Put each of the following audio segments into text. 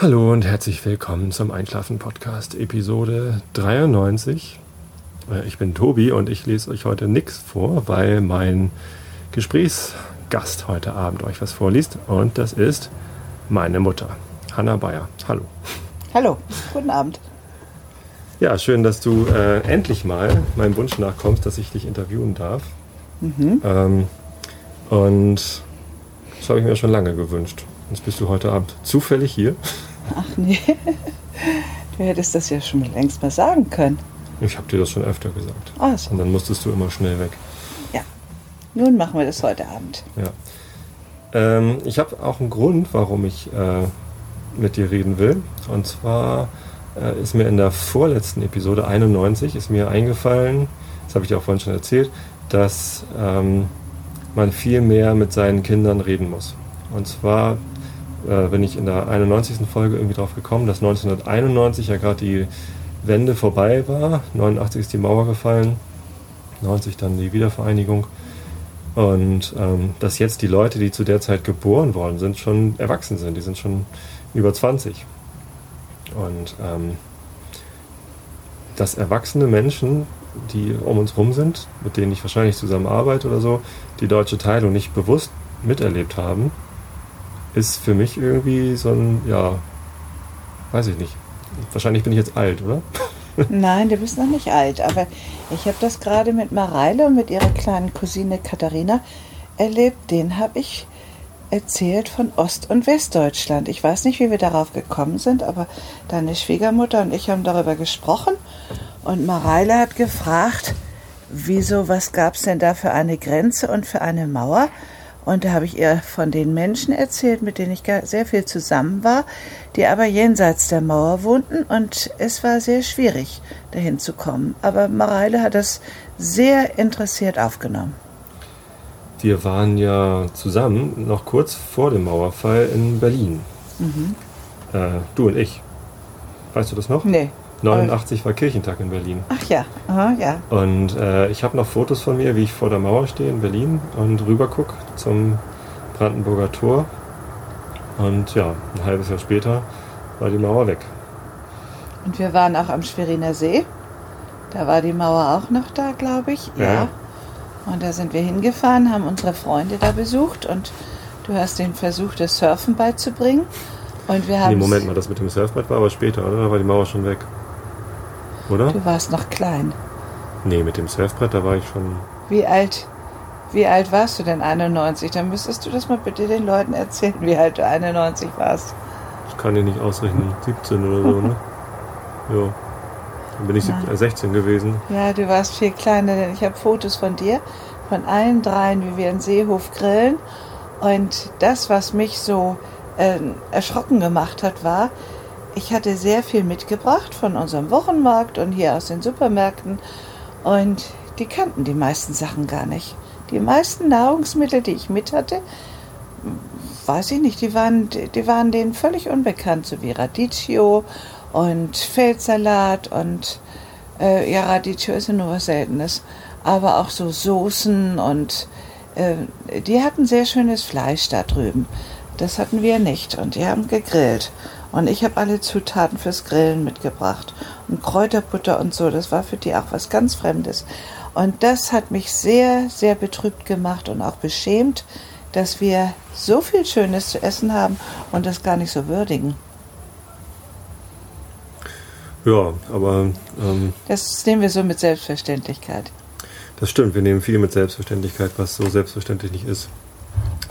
Hallo und herzlich willkommen zum Einschlafen-Podcast, Episode 93. Äh, Ich bin Tobi und ich lese euch heute nichts vor, weil mein Gesprächsgast heute Abend euch was vorliest. Und das ist meine Mutter, Hanna Bayer. Hallo. Hallo, guten Abend. Ja, schön, dass du äh, endlich mal meinem Wunsch nachkommst, dass ich dich interviewen darf. Ähm, und das habe ich mir schon lange gewünscht. Jetzt bist du heute Abend zufällig hier. Ach nee, du hättest das ja schon längst mal sagen können. Ich habe dir das schon öfter gesagt. Ach so. Und dann musstest du immer schnell weg. Ja, nun machen wir das heute Abend. Ja. Ähm, ich habe auch einen Grund, warum ich äh, mit dir reden will. Und zwar äh, ist mir in der vorletzten Episode 91 ist mir eingefallen, das habe ich dir auch vorhin schon erzählt, dass ähm, man viel mehr mit seinen Kindern reden muss. Und zwar äh, bin ich in der 91. Folge irgendwie drauf gekommen, dass 1991 ja gerade die Wende vorbei war. 89 ist die Mauer gefallen, 90 dann die Wiedervereinigung. Und ähm, dass jetzt die Leute, die zu der Zeit geboren worden sind, schon erwachsen sind. Die sind schon über 20. Und ähm, dass erwachsene Menschen, die um uns rum sind, mit denen ich wahrscheinlich zusammen arbeite oder so, die deutsche Teilung nicht bewusst miterlebt haben, ist für mich irgendwie so ein, ja, weiß ich nicht. Wahrscheinlich bin ich jetzt alt, oder? Nein, du bist noch nicht alt, aber ich habe das gerade mit Mareile und mit ihrer kleinen Cousine Katharina erlebt. Den habe ich erzählt von Ost- und Westdeutschland. Ich weiß nicht, wie wir darauf gekommen sind, aber deine Schwiegermutter und ich haben darüber gesprochen und Mareile hat gefragt, wieso, was gab es denn da für eine Grenze und für eine Mauer? Und da habe ich ihr von den Menschen erzählt, mit denen ich sehr viel zusammen war, die aber jenseits der Mauer wohnten und es war sehr schwierig, dahin zu kommen. Aber Mareile hat das sehr interessiert aufgenommen. Wir waren ja zusammen noch kurz vor dem Mauerfall in Berlin. Äh, du und ich. Weißt du das noch? Nee. 89 war Kirchentag in Berlin. Ach ja, aha, ja. Und äh, ich habe noch Fotos von mir, wie ich vor der Mauer stehe in Berlin und rüber guck zum Brandenburger Tor. Und ja, ein halbes Jahr später war die Mauer weg. Und wir waren auch am Schweriner See. Da war die Mauer auch noch da, glaube ich. Ja. Und da sind wir hingefahren, haben unsere Freunde da besucht und du hast denen versucht, das Surfen beizubringen. Und wir haben. Nee, Moment mal, das mit dem Surfbrett war aber später, oder? Da war die Mauer schon weg. Oder? Du warst noch klein. Nee, mit dem Surfbrett, da war ich schon. Wie alt, wie alt warst du denn 91? Dann müsstest du das mal bitte den Leuten erzählen, wie alt du 91 warst. Ich kann dir nicht ausrechnen, 17 oder so, ne? Ja. Dann bin ich sieb- Nein. äh, 16 gewesen. Ja, du warst viel kleiner, denn ich habe Fotos von dir, von allen dreien, wie wir in Seehof grillen. Und das, was mich so äh, erschrocken gemacht hat, war, ich hatte sehr viel mitgebracht von unserem Wochenmarkt und hier aus den Supermärkten. Und die kannten die meisten Sachen gar nicht. Die meisten Nahrungsmittel, die ich mit hatte, weiß ich nicht, die waren, die waren denen völlig unbekannt, so wie Radicchio und Feldsalat und äh, ja, Radicchio ist ja nur was Seltenes, aber auch so Soßen und äh, die hatten sehr schönes Fleisch da drüben. Das hatten wir nicht und die haben gegrillt. Und ich habe alle Zutaten fürs Grillen mitgebracht. Und Kräuterbutter und so, das war für die auch was ganz Fremdes. Und das hat mich sehr, sehr betrübt gemacht und auch beschämt, dass wir so viel Schönes zu essen haben und das gar nicht so würdigen. Ja, aber ähm, Das nehmen wir so mit Selbstverständlichkeit. das stimmt. Wir nehmen viel mit Selbstverständlichkeit, was so selbstverständlich nicht ist.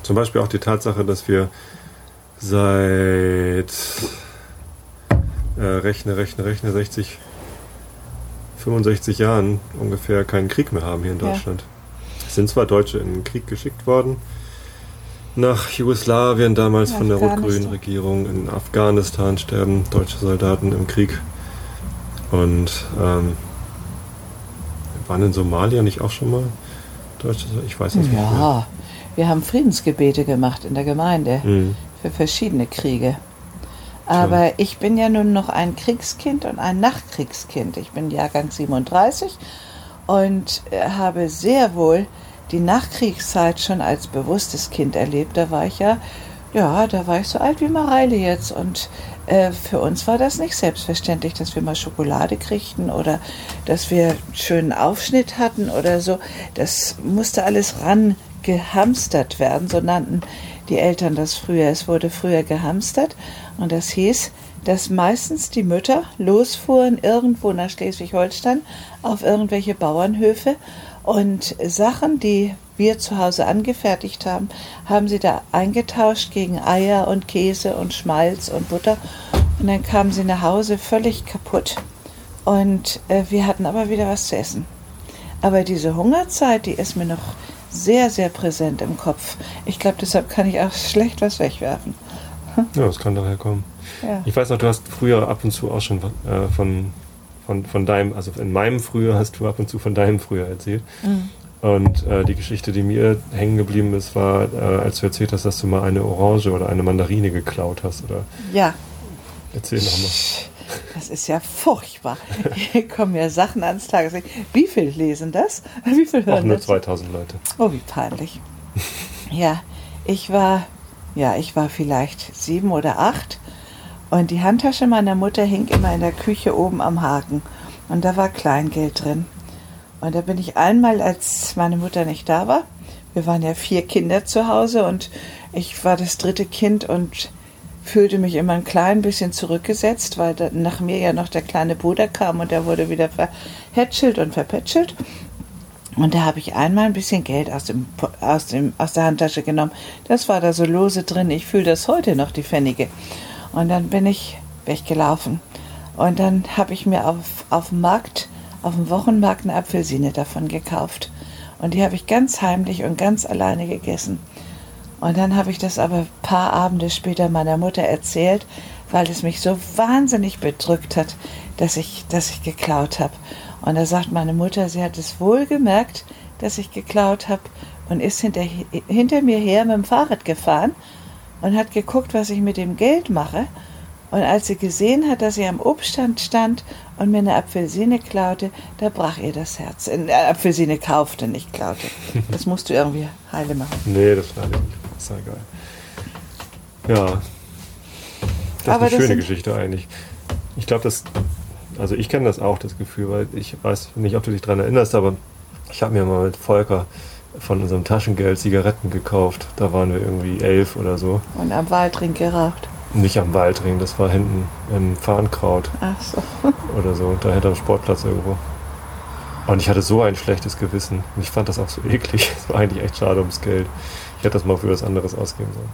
Zum Beispiel auch die Tatsache, dass wir seit äh, rechne, rechne, rechne 60, 65 Jahren ungefähr keinen Krieg mehr haben hier in Ja. Deutschland. Es sind zwar Deutsche in den Krieg geschickt worden, nach Jugoslawien damals von der rot-grünen Regierung, in Afghanistan sterben deutsche Soldaten im Krieg. Und ähm, waren in Somalia nicht auch schon mal deutsche Soldaten? Ich weiß es nicht mehr. Ja, wir haben Friedensgebete gemacht in der Gemeinde Mhm. Für verschiedene Kriege. Aber ich bin ja nun noch ein Kriegskind und ein Nachkriegskind. Ich bin Jahrgang 37 und äh, habe sehr wohl die Nachkriegszeit schon als bewusstes Kind erlebt. Da war ich ja, ja, da war ich so alt wie Mareile jetzt und äh, für uns war das nicht selbstverständlich, dass wir mal Schokolade kriegten oder dass wir einen schönen Aufschnitt hatten oder so. Das musste alles ran gehamstert werden, so nannten die Eltern das früher. Es wurde früher gehamstert und das hieß, dass meistens die Mütter losfuhren irgendwo nach Schleswig-Holstein auf irgendwelche Bauernhöfe und Sachen, die wir zu Hause angefertigt haben, haben sie da eingetauscht gegen Eier und Käse und Schmalz und Butter. Und dann kamen sie nach Hause völlig kaputt. Und äh, wir hatten aber wieder was zu essen. Aber diese Hungerzeit, die ist mir noch sehr, sehr präsent im Kopf. Ich glaube, deshalb kann ich auch schlecht was wegwerfen. Ja, das kann daher kommen. Ja. Ich weiß noch, du hast früher ab und zu auch schon äh, von, von, von deinem, also in meinem Früher hast du ab und zu von deinem Früher erzählt. Mhm. Und äh, die Geschichte, die mir hängen geblieben ist, war, äh, als du erzählt hast, dass du mal eine Orange oder eine Mandarine geklaut hast. Oder? Ja. Erzähl nochmal. Das ist ja furchtbar. Hier kommen ja Sachen ans Tageslicht. Wie viel lesen das? Wie viel hören Auch nur das? 2000 Leute. Oh, wie peinlich. Ja, ich war, ja, ich war vielleicht sieben oder acht und die Handtasche meiner Mutter hing immer in der Küche oben am Haken und da war Kleingeld drin. Und da bin ich einmal, als meine Mutter nicht da war, wir waren ja vier Kinder zu Hause und ich war das dritte Kind und fühlte mich immer ein klein bisschen zurückgesetzt, weil nach mir ja noch der kleine Bruder kam und der wurde wieder verhätschelt und verpätschelt. Und da habe ich einmal ein bisschen Geld aus, dem, aus, dem, aus der Handtasche genommen. Das war da so lose drin. Ich fühle das heute noch, die Pfennige. Und dann bin ich weggelaufen. Und dann habe ich mir auf, auf dem Markt auf dem Wochenmarkt eine Apfelsine davon gekauft. Und die habe ich ganz heimlich und ganz alleine gegessen. Und dann habe ich das aber ein paar Abende später meiner Mutter erzählt, weil es mich so wahnsinnig bedrückt hat, dass ich, dass ich geklaut habe. Und da sagt meine Mutter, sie hat es wohl gemerkt, dass ich geklaut habe und ist hinter, hinter mir her mit dem Fahrrad gefahren und hat geguckt, was ich mit dem Geld mache. Und als sie gesehen hat, dass ich am Obststand stand und mir eine Apfelsine klaute, da brach ihr das Herz. Eine äh, Apfelsine kaufte, nicht klaute. Das musst du irgendwie heile machen. Nee, das war nicht. Das ist egal. Ja. Das Aber ist eine schöne Geschichte eigentlich. Ich glaube, das, also ich kenne das auch, das Gefühl, weil ich weiß nicht, ob du dich daran erinnerst, aber ich habe mir mal mit Volker von unserem Taschengeld Zigaretten gekauft. Da waren wir irgendwie elf oder so. Und am Waldring geraucht. Nicht am Waldring, das war hinten im Farnkraut. Ach so. Oder so, da hinter dem Sportplatz irgendwo. Und ich hatte so ein schlechtes Gewissen. Und ich fand das auch so eklig. Es war eigentlich echt schade ums Geld. Ich hätte das mal für was anderes ausgeben sollen.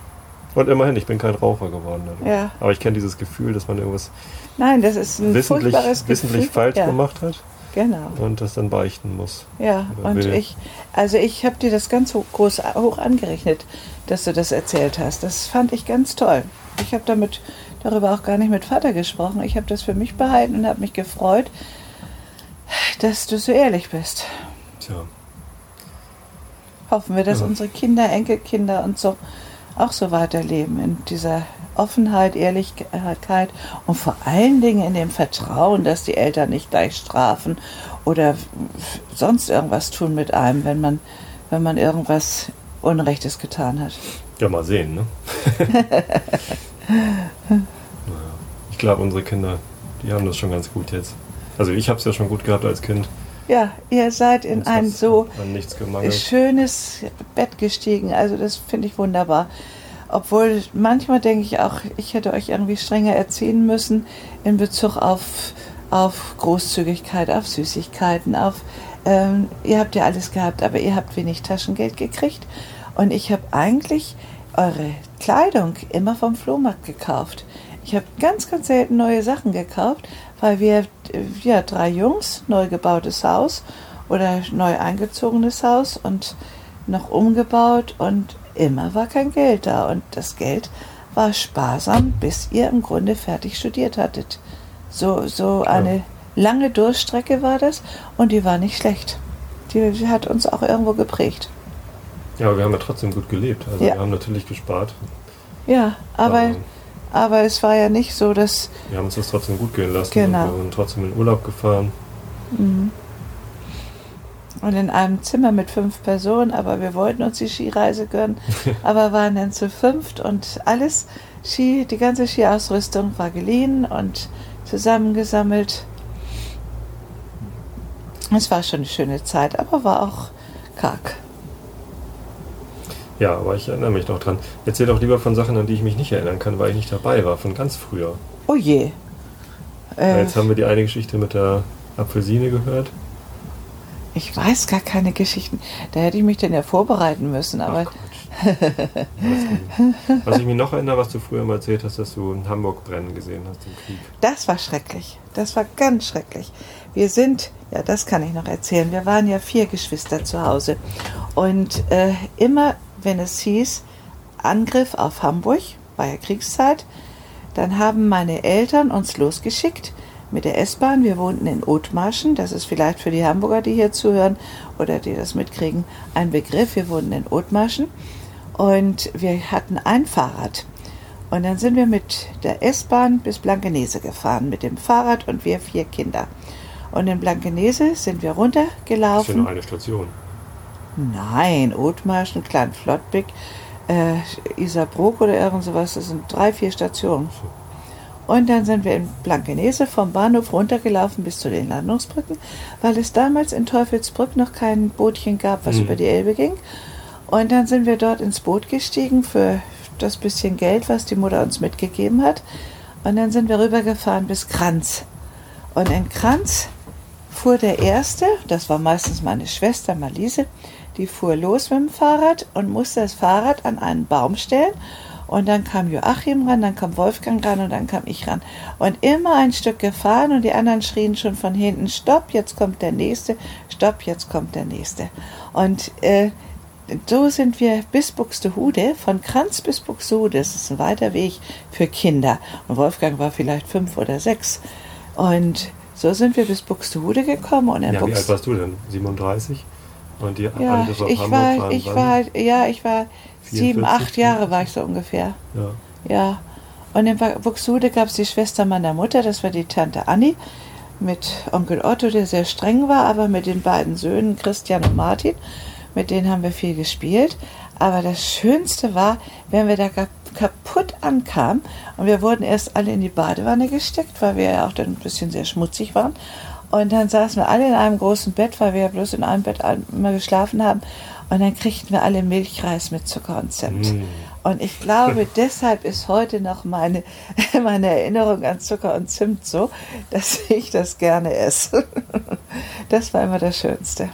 Und immerhin, ich bin kein Raucher geworden. Dadurch. Ja. Aber ich kenne dieses Gefühl, dass man irgendwas Nein, das ist ein wissentlich, wissentlich falsch ja. gemacht hat. Genau. Und das dann beichten muss. Ja, und will. ich, also ich habe dir das ganz hoch, groß, hoch angerechnet, dass du das erzählt hast. Das fand ich ganz toll. Ich habe damit darüber auch gar nicht mit Vater gesprochen. Ich habe das für mich behalten und habe mich gefreut, dass du so ehrlich bist. Tja. Hoffen wir, dass ja. unsere Kinder, Enkelkinder und so auch so weiterleben in dieser Offenheit, Ehrlichkeit und vor allen Dingen in dem Vertrauen, dass die Eltern nicht gleich strafen oder sonst irgendwas tun mit einem, wenn man, wenn man irgendwas Unrechtes getan hat. Ja, mal sehen, ne? ich glaube, unsere Kinder, die haben das schon ganz gut jetzt. Also ich habe es ja schon gut gehabt als Kind. Ja, ihr seid in Uns ein so schönes Bett gestiegen. Also das finde ich wunderbar. Obwohl manchmal denke ich auch, ich hätte euch irgendwie strenger erziehen müssen in Bezug auf, auf Großzügigkeit, auf Süßigkeiten, auf ähm, ihr habt ja alles gehabt, aber ihr habt wenig Taschengeld gekriegt. Und ich habe eigentlich eure Kleidung immer vom Flohmarkt gekauft. Ich habe ganz, ganz selten neue Sachen gekauft, weil wir, äh, ja, drei Jungs, neu gebautes Haus oder neu eingezogenes Haus und noch umgebaut und immer war kein Geld da. Und das Geld war sparsam, bis ihr im Grunde fertig studiert hattet. So, so eine lange Durchstrecke war das und die war nicht schlecht. Die, die hat uns auch irgendwo geprägt. Ja, aber wir haben ja trotzdem gut gelebt. Also ja. wir haben natürlich gespart. Ja, aber, aber, aber, es war ja nicht so, dass. Wir haben uns das trotzdem gut gehen lassen. Genau. wir sind trotzdem in Urlaub gefahren. Mhm. und in einem Zimmer mit fünf Personen, aber wir wollten uns die Skireise gönnen, aber waren dann zu fünft und alles Ski, die ganze Skiausrüstung war geliehen und zusammengesammelt. Es war schon eine schöne Zeit, aber war auch karg. Ja, aber ich erinnere mich noch dran. Erzähl doch lieber von Sachen, an die ich mich nicht erinnern kann, weil ich nicht dabei war, von ganz früher. Oh je. Äh, Jetzt haben wir die eine Geschichte mit der Apfelsine gehört. Ich weiß gar keine Geschichten. Da hätte ich mich denn ja vorbereiten müssen, aber. Was ich mich noch erinnere, was du früher mal erzählt hast, dass du in Hamburg brennen gesehen hast im Krieg. Das war schrecklich. Das war ganz schrecklich. Wir sind, ja, das kann ich noch erzählen. Wir waren ja vier Geschwister zu Hause. Und äh, immer wenn es hieß, Angriff auf Hamburg, war ja Kriegszeit, dann haben meine Eltern uns losgeschickt mit der S-Bahn. Wir wohnten in Othmarschen, das ist vielleicht für die Hamburger, die hier zuhören oder die das mitkriegen, ein Begriff. Wir wohnten in Othmarschen und wir hatten ein Fahrrad. Und dann sind wir mit der S-Bahn bis Blankenese gefahren, mit dem Fahrrad und wir vier Kinder. Und in Blankenese sind wir runtergelaufen. Das ist ja nur eine Station. Nein, Othmarschen, Klein Flottbeck, äh, Isarbrook oder irgend sowas, das sind drei, vier Stationen. Und dann sind wir in Blankenese vom Bahnhof runtergelaufen bis zu den Landungsbrücken, weil es damals in Teufelsbrück noch kein Bootchen gab, was mhm. über die Elbe ging. Und dann sind wir dort ins Boot gestiegen für das bisschen Geld, was die Mutter uns mitgegeben hat. Und dann sind wir rübergefahren bis Kranz. Und in Kranz fuhr der Erste, das war meistens meine Schwester Malise, die fuhr los mit dem Fahrrad und musste das Fahrrad an einen Baum stellen. Und dann kam Joachim ran, dann kam Wolfgang ran und dann kam ich ran. Und immer ein Stück gefahren und die anderen schrien schon von hinten, stopp, jetzt kommt der nächste, stopp, jetzt kommt der nächste. Und äh, so sind wir bis Buxtehude, von Kranz bis Buxtehude, das ist ein weiter Weg für Kinder. Und Wolfgang war vielleicht fünf oder sechs. Und so sind wir bis Buxtehude gekommen. Und ja, wie alt warst du denn? 37? Und die ja, Andes auf ich Hamburg war, ich war, ja, ich war 44, sieben, acht Jahre war ich so ungefähr. Ja. Ja. Und in Buxtehude gab es die Schwester meiner Mutter, das war die Tante Annie, mit Onkel Otto, der sehr streng war, aber mit den beiden Söhnen Christian und Martin. Mit denen haben wir viel gespielt. Aber das Schönste war, wenn wir da kaputt ankamen und wir wurden erst alle in die Badewanne gesteckt, weil wir ja auch dann ein bisschen sehr schmutzig waren. Und dann saßen wir alle in einem großen Bett, weil wir ja bloß in einem Bett immer geschlafen haben. Und dann kriegten wir alle Milchreis mit Zucker und Zimt. Mm. Und ich glaube, deshalb ist heute noch meine, meine Erinnerung an Zucker und Zimt so, dass ich das gerne esse. Das war immer das Schönste.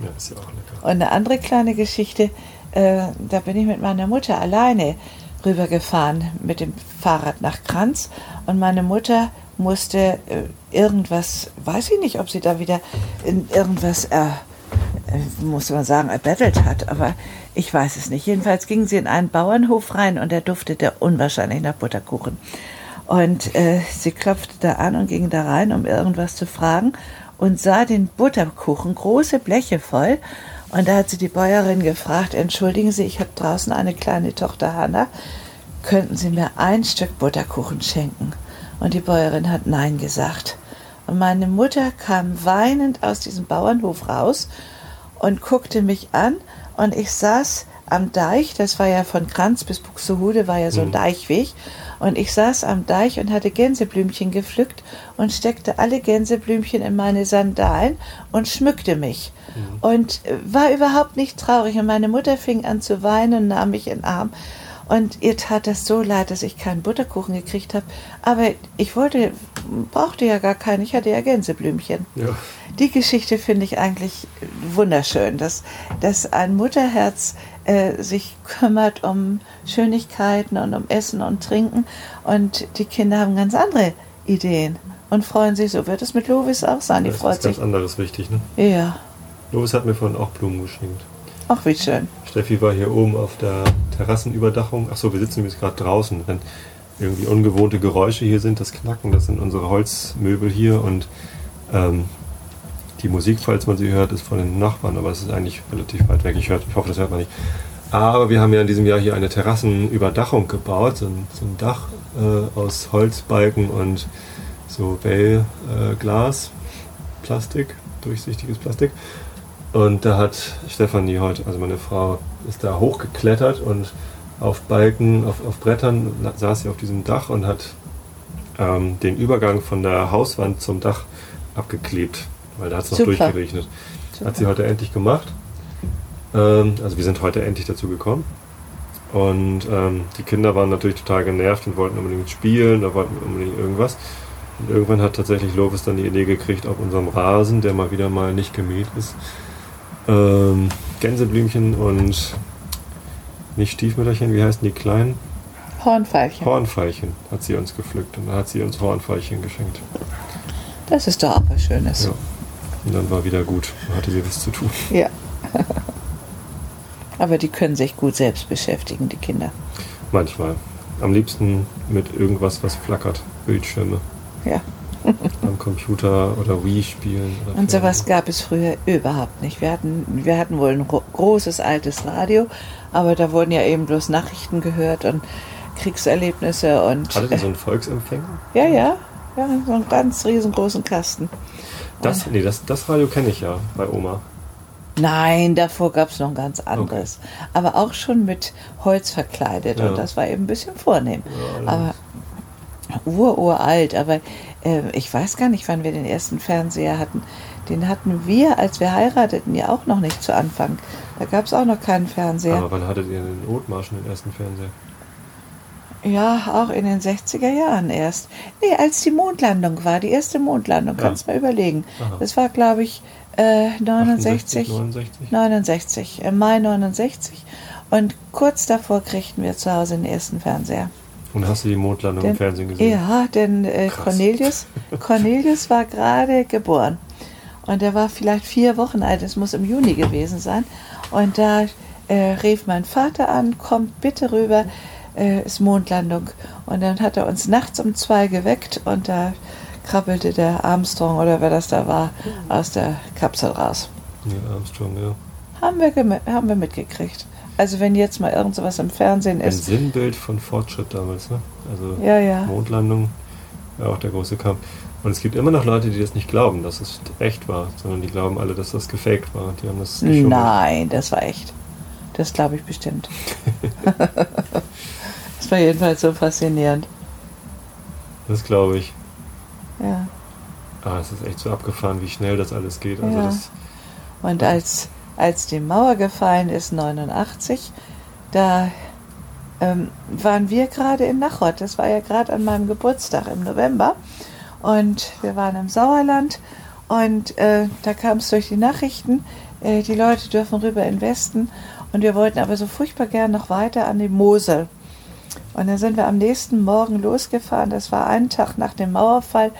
Ja, ist ja auch lecker. Und eine andere kleine Geschichte, äh, da bin ich mit meiner Mutter alleine rübergefahren mit dem Fahrrad nach Kranz. Und meine Mutter musste äh, irgendwas, weiß ich nicht, ob sie da wieder in irgendwas, äh, äh, muss man sagen, erbettelt hat, aber ich weiß es nicht. Jedenfalls ging sie in einen Bauernhof rein und der duftete unwahrscheinlich nach Butterkuchen. Und äh, sie klopfte da an und ging da rein, um irgendwas zu fragen und sah den Butterkuchen, große Bleche voll. Und da hat sie die Bäuerin gefragt, entschuldigen Sie, ich habe draußen eine kleine Tochter Hanna, könnten Sie mir ein Stück Butterkuchen schenken? Und die Bäuerin hat Nein gesagt. Und meine Mutter kam weinend aus diesem Bauernhof raus und guckte mich an. Und ich saß am Deich, das war ja von Kranz bis Buxtehude, war ja so ein mhm. Deichweg. Und ich saß am Deich und hatte Gänseblümchen gepflückt und steckte alle Gänseblümchen in meine Sandalen und schmückte mich. Mhm. Und war überhaupt nicht traurig. Und meine Mutter fing an zu weinen und nahm mich in den Arm. Und ihr tat das so leid, dass ich keinen Butterkuchen gekriegt habe. Aber ich wollte, brauchte ja gar keinen. Ich hatte ja Gänseblümchen. Ja. Die Geschichte finde ich eigentlich wunderschön, dass, dass ein Mutterherz äh, sich kümmert um Schönigkeiten und um Essen und Trinken. Und die Kinder haben ganz andere Ideen und freuen sich. So wird es mit Lovis auch sein. Die das freut ist ganz anderes wichtig, ne? Ja. Lovis hat mir vorhin auch Blumen geschenkt. Ach, wie schön. Steffi war hier oben auf der Terrassenüberdachung. Achso, wir sitzen jetzt gerade draußen. Wenn irgendwie ungewohnte Geräusche hier sind, das Knacken, das sind unsere Holzmöbel hier und ähm, die Musik, falls man sie hört, ist von den Nachbarn, aber es ist eigentlich relativ weit weg. Ich, hör, ich hoffe, das hört man nicht. Aber wir haben ja in diesem Jahr hier eine Terrassenüberdachung gebaut, so ein, so ein Dach äh, aus Holzbalken und so Wellglas, äh, Plastik, durchsichtiges Plastik. Und da hat Stefanie heute, also meine Frau, ist da hochgeklettert und auf Balken, auf, auf Brettern saß sie auf diesem Dach und hat ähm, den Übergang von der Hauswand zum Dach abgeklebt, weil da hat es noch Super. durchgeregnet. Super. Hat sie heute endlich gemacht. Ähm, also wir sind heute endlich dazu gekommen. Und ähm, die Kinder waren natürlich total genervt und wollten unbedingt spielen, da wollten unbedingt irgendwas. Und irgendwann hat tatsächlich Lovis dann die Idee gekriegt, auf unserem Rasen, der mal wieder mal nicht gemäht ist, ähm, Gänseblümchen und nicht Stiefmütterchen, wie heißen die kleinen? Hornfeilchen. Hornfeilchen hat sie uns gepflückt und dann hat sie uns Hornfeilchen geschenkt. Das ist doch auch was Schönes. Ja. Und dann war wieder gut. Dann hatte sie was zu tun. Ja. Aber die können sich gut selbst beschäftigen, die Kinder. Manchmal. Am liebsten mit irgendwas, was flackert. Bildschirme. Ja. Am Computer oder Wii spielen. Oder Und sowas Fernsehen. gab es früher überhaupt nicht. Wir hatten, wir hatten wohl ein ro- großes altes Radio, aber da wurden ja eben bloß Nachrichten gehört und Kriegserlebnisse und Hattet ihr so einen Volksempfänger? ja, ja, ja, so einen ganz riesengroßen Kasten. Das, nee, das, das Radio kenne ich ja bei Oma. Nein, davor gab es noch ein ganz anderes. Aber auch schon mit Holz verkleidet Ja. und das war eben ein bisschen vornehm. Ja, aber ururalt, aber äh, ich weiß gar nicht, wann wir den ersten Fernseher hatten. Den hatten wir, als wir heirateten, ja auch noch nicht zu Anfang. Da gab es auch noch keinen Fernseher. Aber wann hattet ihr den Othmarschen den ersten Fernseher? Ja, auch in den 60er Jahren erst. Nee, als die Mondlandung war, die erste Mondlandung, Ja. kannst du mal überlegen. Aha. Das war, glaube ich, äh, 69, 69? 69, im Mai 69. Und kurz davor kriegten wir zu Hause den ersten Fernseher. Und hast du die Mondlandung Denn- im Fernsehen gesehen? Ja, denn äh. Cornelius, Cornelius war gerade geboren. Und er war vielleicht vier Wochen alt, es muss im Juni gewesen sein. Und da äh, rief mein Vater an, kommt bitte rüber, äh, ist Mondlandung. Und dann hat er uns nachts um zwei geweckt und da krabbelte der Armstrong oder wer das da war, aus der Kapsel raus. Neil Armstrong, ja. Haben wir, haben wir mitgekriegt. Also wenn jetzt mal irgend sowas im Fernsehen Ein ist. Sinnbild von Fortschritt damals, ne? Also Ja, ja. Mondlandung, ja auch der große Kampf. Und es gibt immer noch Leute, die das nicht glauben, dass es echt war, sondern die glauben alle, dass das gefaked war. Die haben das geschummelt. Nein, das war echt. Das glaube ich bestimmt. das war jedenfalls so faszinierend. Das glaube ich. Ja. Ah, es ist echt so abgefahren, wie schnell das alles geht. Also Ja. das, Und als, als die Mauer gefallen ist, 89, da ähm, waren wir gerade in Nachod. Das war ja gerade an meinem Geburtstag im November. Und wir waren im Sauerland und äh, da kam es durch die Nachrichten, äh, die Leute dürfen rüber in den Westen. Und wir wollten aber so furchtbar gern noch weiter an die Mosel. Und dann sind wir am nächsten Morgen losgefahren. Das war einen Tag nach dem Mauerfall.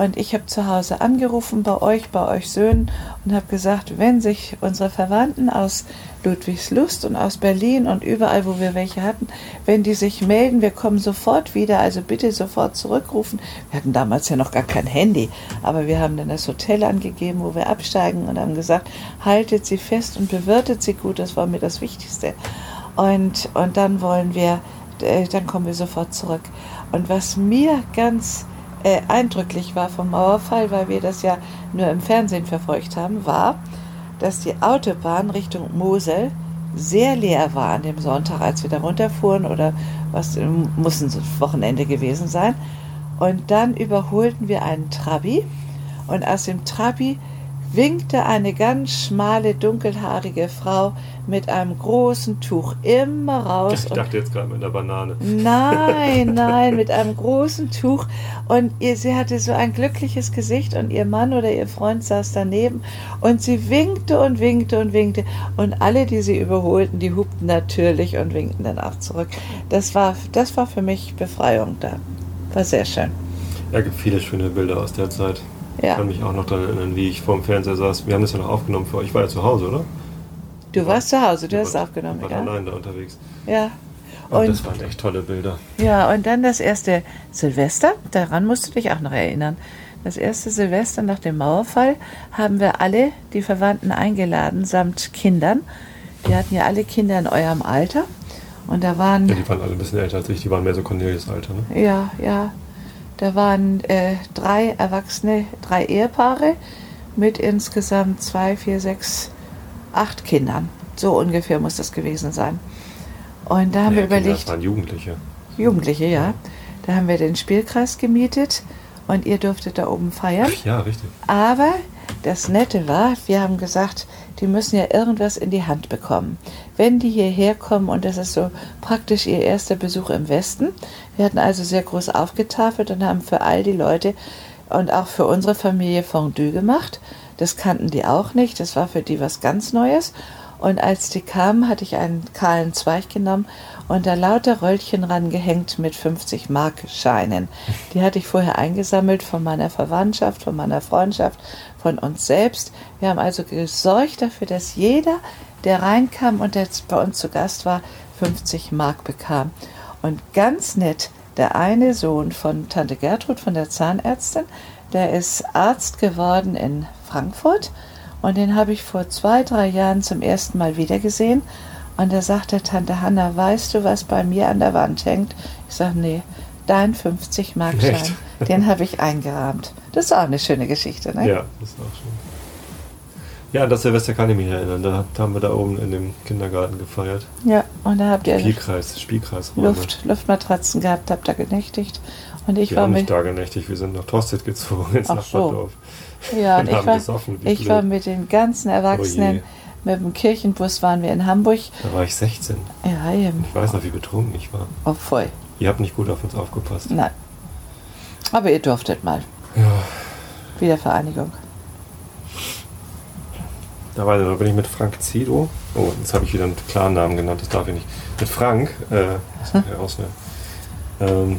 Und ich habe zu Hause angerufen bei euch, bei euch Söhnen und habe gesagt, wenn sich unsere Verwandten aus Ludwigslust und aus Berlin und überall, wo wir welche hatten, wenn die sich melden, wir kommen sofort wieder, also bitte sofort zurückrufen. Wir hatten damals ja noch gar kein Handy, aber wir haben dann das Hotel angegeben, wo wir absteigen und haben gesagt, haltet sie fest und bewirtet sie gut, das war mir das Wichtigste. Und, und dann wollen wir, äh, dann kommen wir sofort zurück. Und was mir ganz äh, eindrücklich war vom Mauerfall, weil wir das ja nur im Fernsehen verfolgt haben, war, dass die Autobahn Richtung Mosel sehr leer war an dem Sonntag, als wir da runterfuhren oder was muss ein Wochenende gewesen sein. Und dann überholten wir einen Trabi und aus dem Trabi winkte eine ganz schmale, dunkelhaarige Frau mit einem großen Tuch immer raus. ich dachte jetzt gerade mit einer Banane. Nein, nein, mit einem großen Tuch. Und ihr, sie hatte so ein glückliches Gesicht und ihr Mann oder ihr Freund saß daneben und sie winkte und winkte und winkte. Und alle, die sie überholten, die hupten natürlich und winkten dann auch zurück. Das war, das war für mich Befreiung da. War sehr schön. Ja, gibt viele schöne Bilder aus der Zeit. Ich Ja. kann mich auch noch daran erinnern, wie ich vor dem Fernseher saß. Wir haben das ja noch aufgenommen für euch. Ich war ja zu Hause, oder? Du warst zu Hause, du Wir hast waren- aufgenommen, wir waren ja? allein da unterwegs. Ja. Und, Und- das waren echt tolle Bilder. Ja, und dann das erste Silvester, daran musst du dich auch noch erinnern. Das erste Silvester nach dem Mauerfall haben wir alle die Verwandten eingeladen, samt Kindern. Die hatten ja alle Kinder in eurem Alter. Und da waren, Ja, die waren alle ein bisschen älter als ich. Die waren mehr so Cornelius Alter, ne? ja, ja, da waren äh, drei Erwachsene, drei Ehepaare mit insgesamt zwei, vier, sechs, acht Kindern. So ungefähr muss das gewesen sein. Und da haben Ja, wir überlegt, Das waren Jugendliche. Jugendliche, ja. Da haben wir den Spielkreis gemietet und ihr durftet da oben feiern. Ach ja, richtig. Aber das Nette war, wir haben gesagt, die müssen ja irgendwas in die Hand bekommen. Wenn die hierher kommen und das ist so praktisch ihr erster Besuch im Westen. Wir hatten also sehr groß aufgetafelt und haben für all die Leute und auch für unsere Familie Fondue gemacht. Das kannten die auch nicht. Das war für die was ganz Neues. Und als die kamen, hatte ich einen kahlen Zweig genommen und da lauter Röllchen rangehängt mit 50 Mark Scheinen. Die hatte ich vorher eingesammelt von meiner Verwandtschaft, von meiner Freundschaft, von uns selbst. Wir haben also gesorgt dafür, dass jeder, der reinkam und jetzt bei uns zu Gast war, 50 Mark bekam. Und ganz nett, der eine Sohn von Tante Gertrud, von der Zahnärztin, der ist Arzt geworden in Frankfurt und den habe ich vor zwei, drei Jahren zum ersten Mal wiedergesehen. Und da sagte Tante Hanna, weißt du, was bei mir an der Wand hängt? Ich sage, nee, dein 50-Markschein, Echt? Den habe ich eingerahmt. Das ist auch eine schöne Geschichte, ne? Ja, das ist auch schön. Ja, an das Silvester kann ich mich erinnern. Da haben wir da oben in dem Kindergarten gefeiert. Ja, und da habt ihr Spielkreis, Spielkreisräume. Luft, Luftmatratzen gehabt, habt da genächtigt. Und ich wir war haben mit, nicht da genächtigt, wir sind nach Tostedt gezogen, ins Ach so. Nachbardorf. ja, und ich war, gesoffen, ich war mit den ganzen Erwachsenen, Oh mit dem Kirchenbus waren wir in Hamburg. Da war ich 16. Ja, eben. Ich weiß noch, wie betrunken ich war. Oh, voll. Ihr habt nicht gut auf uns aufgepasst. Nein. Aber ihr durftet mal. Ja, Wiedervereinigung. da, war, da bin ich mit Frank Zido. Oh, jetzt habe ich wieder einen Klarnamen genannt, das darf ich nicht. Mit Frank, äh, rausnehmen. Ähm,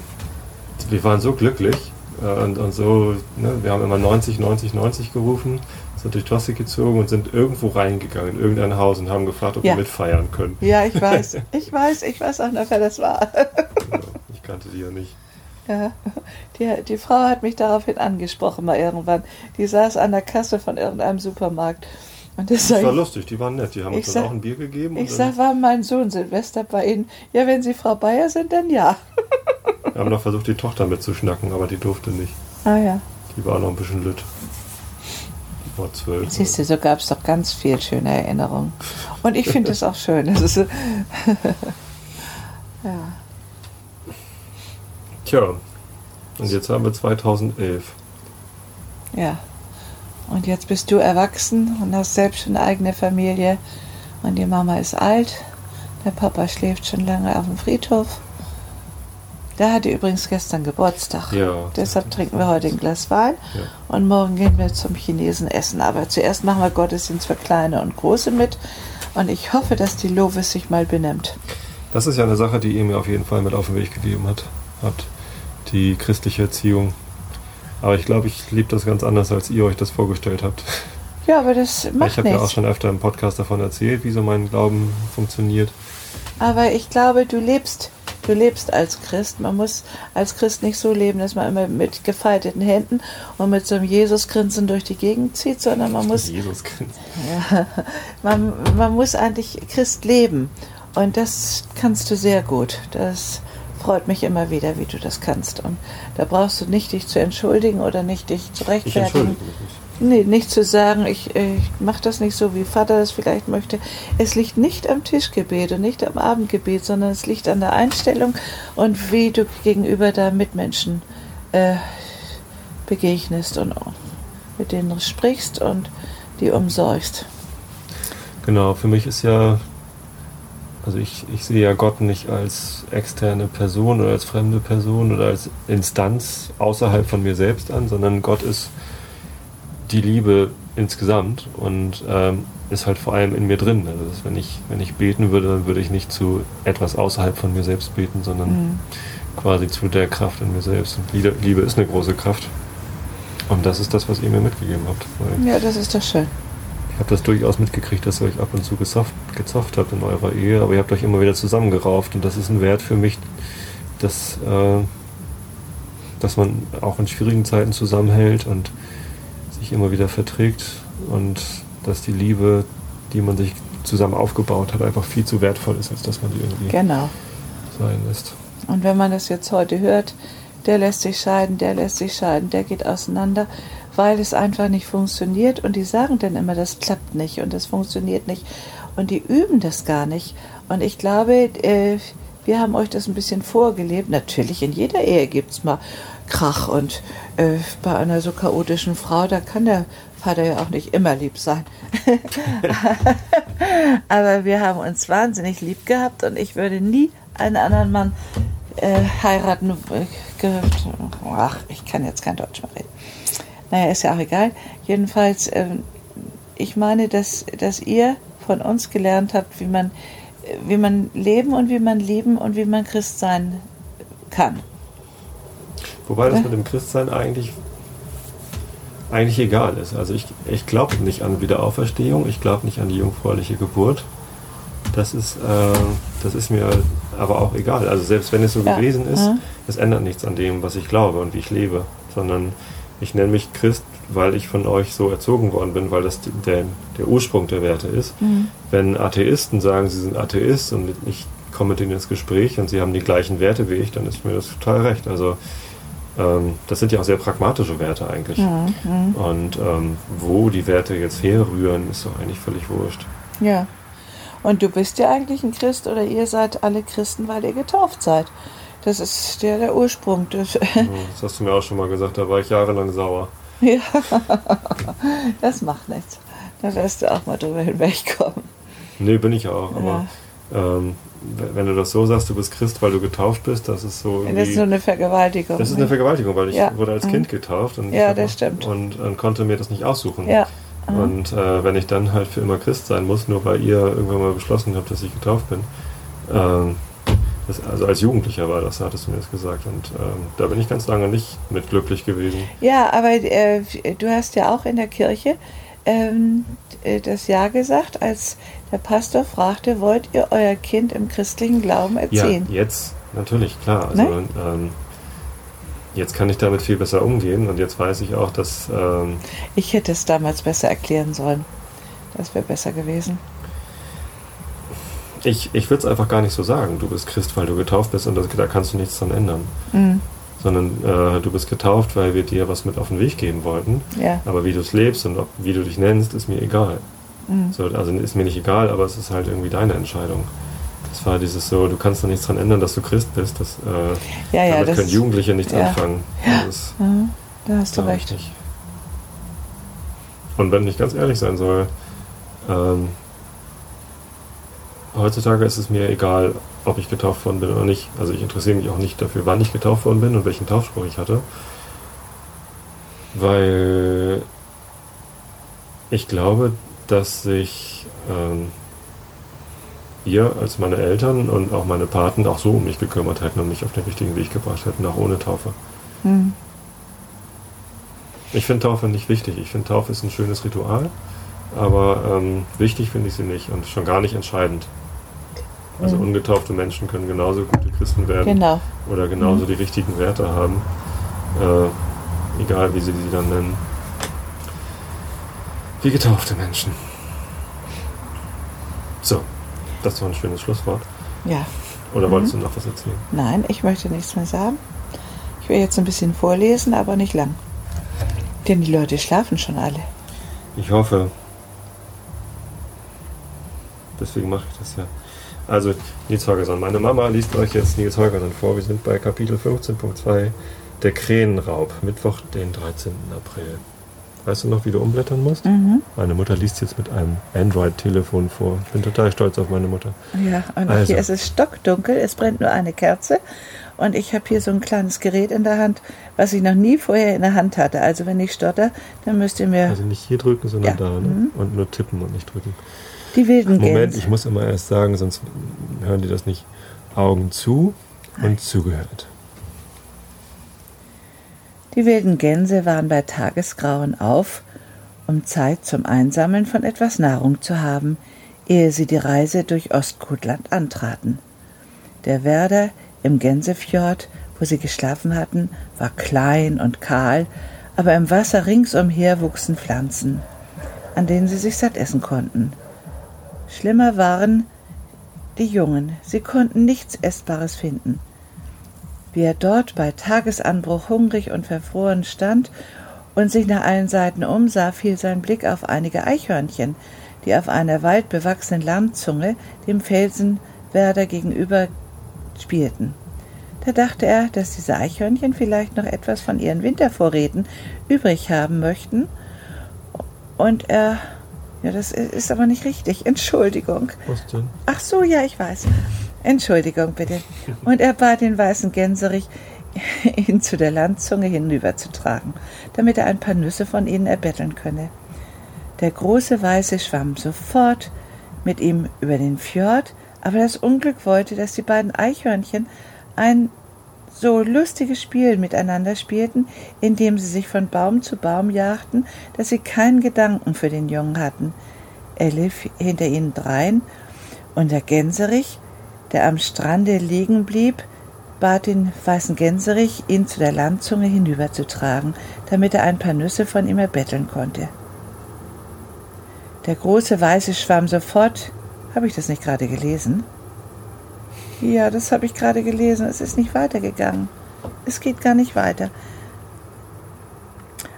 wir waren so glücklich äh, und, und so, ne, wir haben immer 90, 90, 90 gerufen, sind durch Tosti gezogen und sind irgendwo reingegangen, in irgendein Haus und haben gefragt, ob Ja. wir mitfeiern können. Ja, ich weiß. Ich weiß, ich weiß auch noch, wer das war. Ich kannte die ja nicht. Ja. Die, die Frau hat mich daraufhin angesprochen mal irgendwann. Die saß an der Kasse von irgendeinem Supermarkt. Und das Das war ich, lich, die waren nett, die haben uns dann sag- auch ein Bier gegeben. ich sag, war mein Sohn Silvester bei Ihnen? Ja, wenn Sie Frau Bayer sind, dann ja. dann, wir haben noch versucht, die Tochter mitzuschnacken, aber die durfte nicht. Ah ja. Die war noch ein bisschen lütt. Die war zwölf. Siehst du, so gab es doch ganz viel schöne Erinnerungen. Und ich finde es auch schön. Das ist, so- ja. Tja, und jetzt haben wir 2011. Ja. Und jetzt bist du erwachsen und hast selbst schon eine eigene Familie. Und die Mama ist alt. Der Papa schläft schon lange auf dem Friedhof. Der hatte übrigens gestern Geburtstag. Ja. Deshalb trinken wir heute ein Glas Wein. Ja. Und morgen gehen wir zum Chinesen essen. Aber zuerst machen wir Gottesdienst für Kleine und Große mit. Und ich hoffe, dass die Lovis sich mal benimmt. Das ist ja eine Sache, die ihr mir auf jeden Fall mit auf den Weg gegeben hat, habt. Die christliche Erziehung. Aber ich glaube, ich liebe das ganz anders, als ihr euch das vorgestellt habt. Ja, aber das ich macht habe ja auch schon öfter im Podcast davon erzählt, wie so mein Glauben funktioniert. Aber ich glaube, du lebst, du lebst als Christ. Man muss als Christ nicht so leben, dass man immer mit gefalteten Händen und mit so einem Jesusgrinsen durch die Gegend zieht, sondern man muss, Jesus Christ. ja, man, man muss eigentlich Christ leben. Und das kannst du sehr gut. Das freut mich immer wieder, wie du das kannst. Und da brauchst du nicht dich zu entschuldigen oder nicht dich zu Ich rechtfertigen. entschuldige mich nicht. Nee, nicht zu sagen, ich, ich mache das nicht so, wie Vater das vielleicht möchte. Es liegt nicht am Tischgebet und nicht am Abendgebet, sondern es liegt an der Einstellung und wie du gegenüber deinen Mitmenschen äh, begegnest und mit denen sprichst und die umsorgst. Genau, für mich ist ja, also ich, ich sehe ja Gott nicht als externe Person oder als fremde Person oder als Instanz außerhalb von mir selbst an, sondern Gott ist die Liebe insgesamt und ähm, ist halt vor allem in mir drin. Also das, wenn ich wenn ich beten würde, dann würde ich nicht zu etwas außerhalb von mir selbst beten, sondern Mhm. quasi zu der Kraft in mir selbst. Und Liebe, ist eine große Kraft. Und das ist das, was ihr mir mitgegeben habt. Ja, das ist doch schön. Ich habe das durchaus mitgekriegt, dass ihr euch ab und zu gezofft, gezofft habt in eurer Ehe, aber ihr habt euch immer wieder zusammengerauft und das ist ein Wert für mich, dass, äh, dass man auch in schwierigen Zeiten zusammenhält und sich immer wieder verträgt und dass die Liebe, die man sich zusammen aufgebaut hat, einfach viel zu wertvoll ist, als dass man die irgendwie Genau. sein lässt. Und wenn man das jetzt heute hört, der lässt sich scheiden, der lässt sich scheiden, der geht auseinander. Weil es einfach nicht funktioniert und die sagen dann immer, das klappt nicht und das funktioniert nicht und die üben das gar nicht. Und ich glaube, äh, wir haben euch das ein bisschen vorgelebt. Natürlich, in jeder Ehe gibt es mal Krach und äh, bei einer so chaotischen Frau, da kann der Vater ja auch nicht immer lieb sein. Aber wir haben uns wahnsinnig lieb gehabt und ich würde nie einen anderen Mann äh, heiraten. Ach, ich kann jetzt kein Deutsch mehr reden. Naja, ist ja auch egal. Jedenfalls, äh, ich meine, dass, dass ihr von uns gelernt habt, wie man, wie man leben und wie man lieben und wie man Christ sein kann. Wobei das mit dem Christsein eigentlich, eigentlich egal ist. Also ich, ich glaube nicht an Wiederauferstehung, ich glaube nicht an die jungfräuliche Geburt. Das ist, äh, das ist mir aber auch egal. Also selbst wenn es so ja. gewesen ist, ja. es ändert nichts an dem, was ich glaube und wie ich lebe. Sondern ich nenne mich Christ, weil ich von euch so erzogen worden bin, weil das der, der Ursprung der Werte ist. Mhm. Wenn Atheisten sagen, sie sind Atheist und ich komme mit ihnen ins Gespräch und sie haben die gleichen Werte wie ich, dann ist mir das total recht. Also ähm, das sind ja auch sehr pragmatische Werte eigentlich. Mhm. mhm. Und ähm, wo die Werte jetzt herrühren, ist doch eigentlich völlig wurscht. Ja. Und du bist ja eigentlich ein Christ oder ihr seid alle Christen, weil ihr getauft seid. Das ist der, der Ursprung. Das, das hast du mir auch schon mal gesagt, da war ich jahrelang sauer. Ja, das macht nichts. Da wirst du auch mal drüber hinwegkommen. Nee, bin ich auch. Aber ja. ähm, wenn du das so sagst, du bist Christ, weil du getauft bist, das ist so. Das ist so eine Vergewaltigung. Das ist eine Vergewaltigung, weil ich ja. wurde als Kind mhm. getauft und, ja, das stimmt. Und, und, konnte mir das nicht aussuchen. Ja. Mhm. Und äh, wenn ich dann halt für immer Christ sein muss, nur weil ihr irgendwann mal beschlossen habt, dass ich getauft bin, ähm, das, also als Jugendlicher war das, hattest du mir das gesagt. Und ähm, da bin ich ganz lange nicht mit glücklich gewesen. Ja, aber äh, du hast ja auch in der Kirche ähm, äh, das Ja gesagt, als der Pastor fragte, wollt ihr euer Kind im christlichen Glauben erziehen? Ja, jetzt natürlich, klar. Also, ne? ähm, jetzt kann ich damit viel besser umgehen und jetzt weiß ich auch, dass... Ähm, ich hätte es damals besser erklären sollen. Das wäre besser gewesen. Ich, ich würde es einfach gar nicht so sagen. Du bist Christ, weil du getauft bist und das, da kannst du nichts dran ändern. Mhm sondern äh, du bist getauft, weil wir dir was mit auf den Weg geben wollten. Ja. Aber wie du es lebst und ob, wie du dich nennst, ist mir egal. Mhm. So, also ist mir nicht egal, aber es ist halt irgendwie deine Entscheidung. Das war dieses so, du kannst da nichts dran ändern, dass du Christ bist. Das, äh, ja, ja, damit das, können Jugendliche nichts ja. anfangen. Das, ja, da hast du recht. Und wenn ich ganz ehrlich sein soll, ähm, heutzutage ist es mir egal, ob ich getauft worden bin oder nicht. Also ich interessiere mich auch nicht dafür, wann ich getauft worden bin und welchen Taufspruch ich hatte. Weil ich glaube, dass sich ähm, ihr als meine Eltern und auch meine Paten auch so um mich gekümmert hätten und mich auf den richtigen Weg gebracht hätten, auch ohne Taufe. Mhm. Ich finde Taufe nicht wichtig. Ich finde Taufe ist ein schönes Ritual, aber ähm, wichtig finde ich sie nicht und schon gar nicht entscheidend. Also mhm. ungetaufte Menschen können genauso gute Christen werden genau. oder genauso mhm. die richtigen Werte haben, äh, egal wie sie sie dann nennen, wie getaufte Menschen. So, das war ein schönes Schlusswort. Ja. Oder mhm. wolltest du noch was erzählen? Nein, ich möchte nichts mehr sagen. Ich will jetzt ein bisschen vorlesen, aber nicht lang. Denn die Leute schlafen schon alle. Ich hoffe. Deswegen mache ich das ja. Also Nils Holgersson. Meine Mama liest euch jetzt Nils Holgersson vor. Wir sind bei Kapitel 15.2 Der Krähenraub, Mittwoch, den 13. April. Weißt du noch, wie du umblättern musst? Mhm. Meine Mutter liest jetzt mit einem Android-Telefon vor. Ich bin total stolz auf meine Mutter. Ja, und also. hier ist es stockdunkel, es brennt nur eine Kerze. Und ich habe hier so ein kleines Gerät in der Hand, was ich noch nie vorher in der Hand hatte. Also wenn ich stotter, dann müsst ihr mir... Also nicht hier drücken, sondern ja. da. Ne? Mhm. Und nur tippen und nicht drücken. Die wilden Gänse. Moment, ich muss immer erst sagen, sonst hören die das nicht. Augen zu und zugehört. Die wilden Gänse waren bei Tagesgrauen auf, um Zeit zum Einsammeln von etwas Nahrung zu haben, ehe sie die Reise durch Ostgotland antraten. Der Werder im Gänsefjord, wo sie geschlafen hatten, war klein und kahl, aber im Wasser ringsumher wuchsen Pflanzen, an denen sie sich satt essen konnten. Schlimmer waren die Jungen, sie konnten nichts Essbares finden. Wie er dort bei Tagesanbruch hungrig und verfroren stand und sich nach allen Seiten umsah, fiel sein Blick auf einige Eichhörnchen, die auf einer waldbewachsenen Landzunge dem Felsenwerder gegenüber spielten. Da dachte er, dass diese Eichhörnchen vielleicht noch etwas von ihren Wintervorräten übrig haben möchten. Und er, ja, das ist aber nicht richtig. Entschuldigung. Was denn? Ach so, ja, ich weiß. Entschuldigung bitte. Und er bat den weißen Gänserich, ihn zu der Landzunge hinüberzutragen, damit er ein paar Nüsse von ihnen erbetteln könne. Der große Weiße schwamm sofort mit ihm über den Fjord, aber das Unglück wollte, dass die beiden Eichhörnchen ein so lustiges Spiel miteinander spielten, indem sie sich von Baum zu Baum jagten, dass sie keinen Gedanken für den Jungen hatten. Er lief hinter ihnen drein, und der Gänserich, der am Strande liegen blieb, bat den weißen Gänserich, ihn zu der Landzunge hinüberzutragen, damit er ein paar Nüsse von ihm erbetteln konnte. Der große Weiße schwamm sofort. Habe ich das nicht gerade gelesen? Ja, das habe ich gerade gelesen. Es ist nicht weitergegangen. Es geht gar nicht weiter.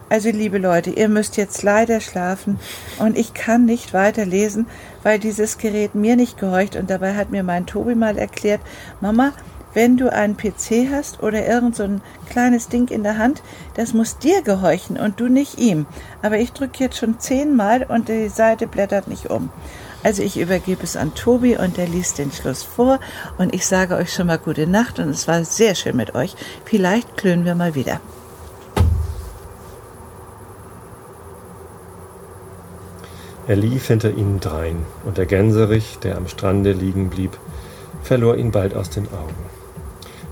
Also, liebe Leute, ihr müsst jetzt leider schlafen und ich kann nicht weiterlesen, weil dieses Gerät mir nicht gehorcht und dabei hat mir mein Tobi mal erklärt, Mama, wenn du einen PC hast oder irgend so ein kleines Ding in der Hand, das muss dir gehorchen und du nicht ihm. Aber ich drücke jetzt schon zehnmal und die Seite blättert nicht um. Also ich übergebe es an Tobi und der liest den Schluss vor und ich sage euch schon mal gute Nacht und es war sehr schön mit euch. Vielleicht klönen wir mal wieder. Er lief hinter ihnen drein, und der Gänserich, der am Strande liegen blieb, verlor ihn bald aus den Augen.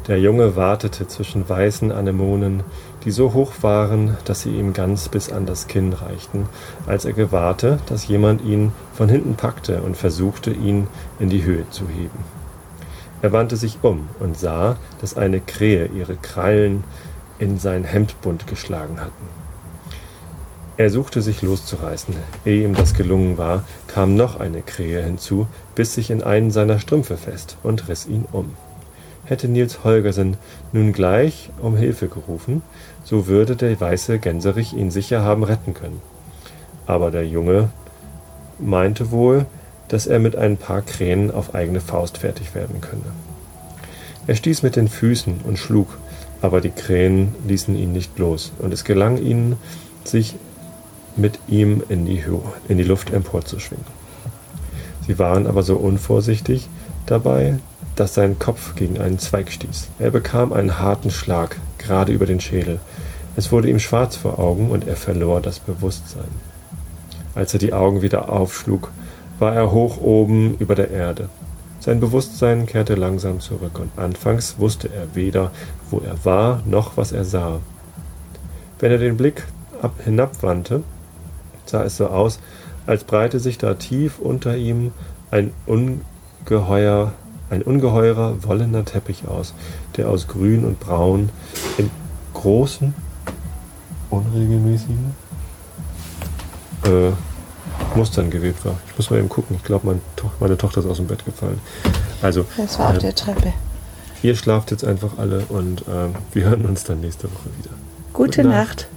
Der Junge watete zwischen weißen Anemonen, die so hoch waren, dass sie ihm ganz bis an das Kinn reichten, als er gewahrte, dass jemand ihn von hinten packte und versuchte, ihn in die Höhe zu heben. Er wandte sich um und sah, dass eine Krähe ihre Krallen in sein Hemdbund geschlagen hatten. Er suchte sich loszureißen. Ehe ihm das gelungen war, kam noch eine Krähe hinzu, biss sich in einen seiner Strümpfe fest und riss ihn um. Hätte Nils Holgersen nun gleich um Hilfe gerufen, so würde der weiße Gänserich ihn sicher haben retten können. Aber der Junge meinte wohl, dass er mit ein paar Krähen auf eigene Faust fertig werden könne. Er stieß mit den Füßen und schlug, aber die Krähen ließen ihn nicht los, und es gelang ihnen, sich mit ihm in die, in die Luft emporzuschwingen. Sie waren aber so unvorsichtig dabei, dass sein Kopf gegen einen Zweig stieß. Er bekam einen harten Schlag, gerade über den Schädel. Es wurde ihm schwarz vor Augen und er verlor das Bewusstsein. Als er die Augen wieder aufschlug, war er hoch oben über der Erde. Sein Bewusstsein kehrte langsam zurück und anfangs wusste er weder, wo er war, noch was er sah. Wenn er den Blick ab hinabwandte, sah es so aus, als breite sich da tief unter ihm ein ungeheuer ein ungeheurer wollener Teppich aus, der aus Grün und Braun in großen, unregelmäßigen äh, Mustern gewebt war. Ich muss mal eben gucken. Ich glaube, mein to meine Tochter ist aus dem Bett gefallen. Also, das war auf äh, der Treppe. Ihr schlaft jetzt einfach alle und äh, wir hören uns dann nächste Woche wieder. Gute, Gute Nacht. Nacht.